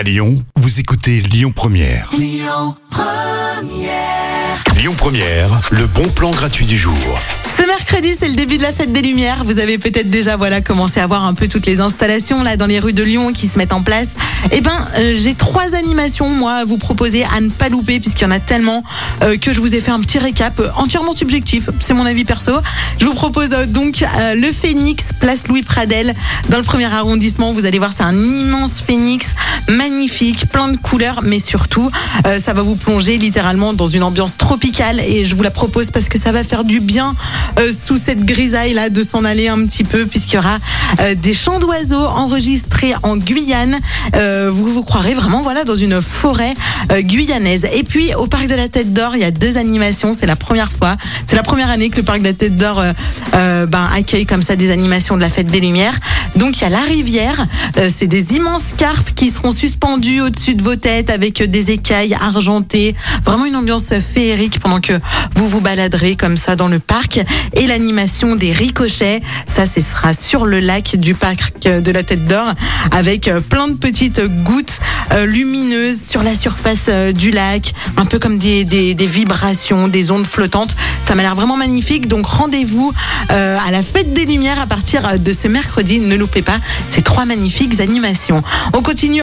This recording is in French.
À Lyon, vous écoutez Lyon Première. Lyon Première. le bon plan gratuit du jour. Ce mercredi, c'est le début de la fête des Lumières. Vous avez peut-être déjà voilà commencé à voir un peu toutes les installations là dans les rues de Lyon qui se mettent en place. Eh ben, euh, j'ai trois animations moi à vous proposer à ne pas louper puisqu'il y en a tellement euh, que je vous ai fait un petit récap euh, entièrement subjectif. C'est mon avis perso. Je vous propose euh, donc euh, le Phénix, place Louis Pradel, dans le premier arrondissement. Vous allez voir, c'est un immense Phénix magnifique, de couleurs, mais surtout, euh, ça va vous plonger littéralement dans une ambiance tropicale et je vous la propose parce que ça va faire du bien euh, sous cette grisaille là de s'en aller un petit peu puisqu'il y aura euh, des chants d'oiseaux enregistrés en Guyane. Vous vous croirez vraiment voilà dans une forêt guyanaise. Et puis au parc de la Tête d'Or, il y a deux animations. C'est la première fois, c'est la première année que le parc de la Tête d'Or ben, accueille comme ça des animations de la fête des Lumières. Donc il y a la rivière, c'est des immenses carpes qui seront suspendues au-dessus de vos têtes avec euh, des écailles argentées. Vraiment une ambiance féerique pendant que vous vous baladerez comme ça dans le parc. Et l'animation des ricochets, ça ce sera sur le lac du parc euh, de la Tête d'Or avec euh, plein de petites gouttes lumineuses sur la surface du lac, un peu comme des, des, des vibrations, des ondes flottantes. Ça m'a l'air vraiment magnifique. Donc rendez-vous à la fête des Lumières à partir de ce mercredi. Ne loupez pas ces trois magnifiques animations. On continue.